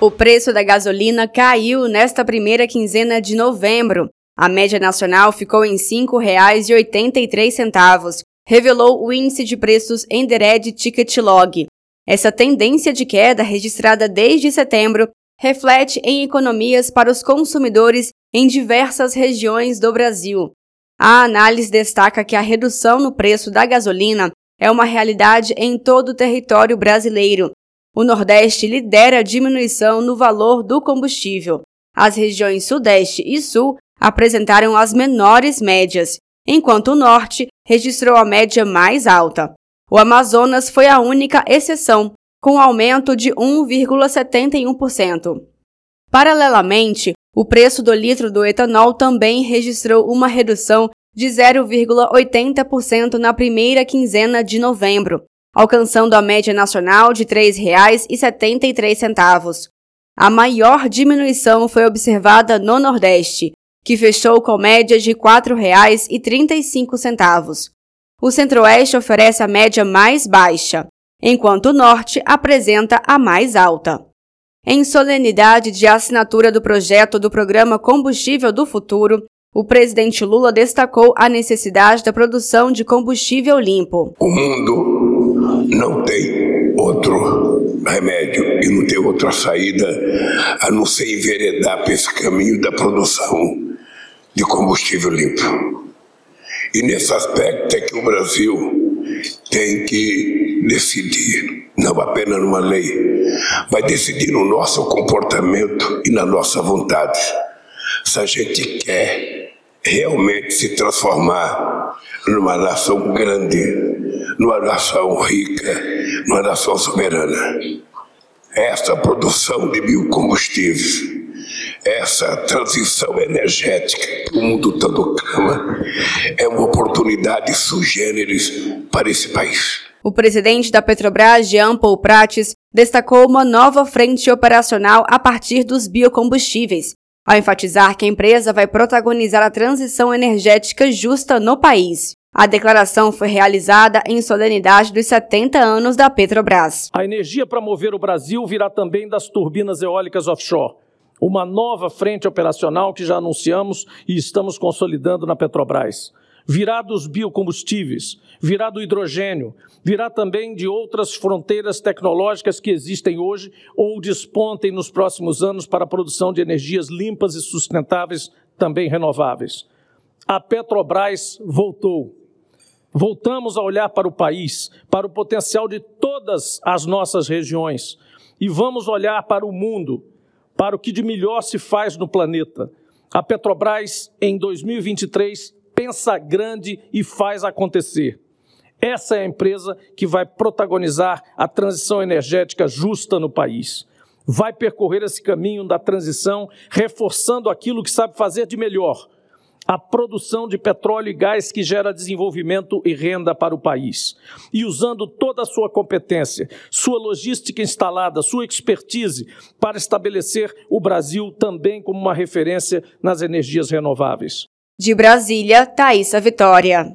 O preço da gasolina caiu nesta primeira quinzena de novembro. A média nacional ficou em R$ 5,83, revelou o índice de preços Endered Ticket Log. Essa tendência de queda registrada desde setembro reflete em economias para os consumidores em diversas regiões do Brasil. A análise destaca que a redução no preço da gasolina é uma realidade em todo o território brasileiro, o Nordeste lidera a diminuição no valor do combustível. As regiões Sudeste e Sul apresentaram as menores médias, enquanto o Norte registrou a média mais alta. O Amazonas foi a única exceção, com aumento de 1,71%. Paralelamente, o preço do litro do etanol também registrou uma redução de 0,80% na primeira quinzena de novembro, alcançando a média nacional de R$ 3,73. A maior diminuição foi observada no Nordeste, que fechou com média de R$ 4,35. O Centro-Oeste oferece a média mais baixa, enquanto o Norte apresenta a mais alta. Em solenidade de assinatura do projeto do Programa Combustível do Futuro, o presidente Lula destacou a necessidade da produção de combustível limpo. O mundo não tem outro remédio e não tem outra saída a não ser enveredar para esse caminho da produção de combustível limpo. E nesse aspecto é que o Brasil tem que decidir, não apenas numa lei, vai decidir no nosso comportamento e na nossa vontade. Se a gente quer realmente se transformar numa nação grande, numa nação rica, numa nação soberana. Essa produção de biocombustíveis, essa transição energética que o mundo todo clama, é uma oportunidade sui generis para esse país. O presidente da Petrobras, Jean Paul Prates, destacou uma nova frente operacional a partir dos biocombustíveis, ao enfatizar que a empresa vai protagonizar a transição energética justa no país. A declaração foi realizada em solenidade dos 70 anos da Petrobras. A energia para mover o Brasil virá também das turbinas eólicas offshore. Uma nova frente operacional que já anunciamos e estamos consolidando na Petrobras. Virá dos biocombustíveis, virá do hidrogênio, virá também de outras fronteiras tecnológicas que existem hoje ou despontem nos próximos anos para a produção de energias limpas e sustentáveis, também renováveis. A Petrobras voltou voltamos a olhar para o país, para o potencial de todas as nossas regiões e vamos olhar para o mundo, para o que de melhor se faz no planeta. A Petrobras, em 2023, pensa grande e faz acontecer. Essa é a empresa que vai protagonizar a transição energética justa no país. Vai percorrer esse caminho da transição, reforçando aquilo que sabe fazer de melhor a produção de petróleo e gás que gera desenvolvimento e renda para o país. E usando toda a sua competência, sua logística instalada, sua expertise para estabelecer o Brasil também como uma referência nas energias renováveis. De Brasília, Thaisa Vitória.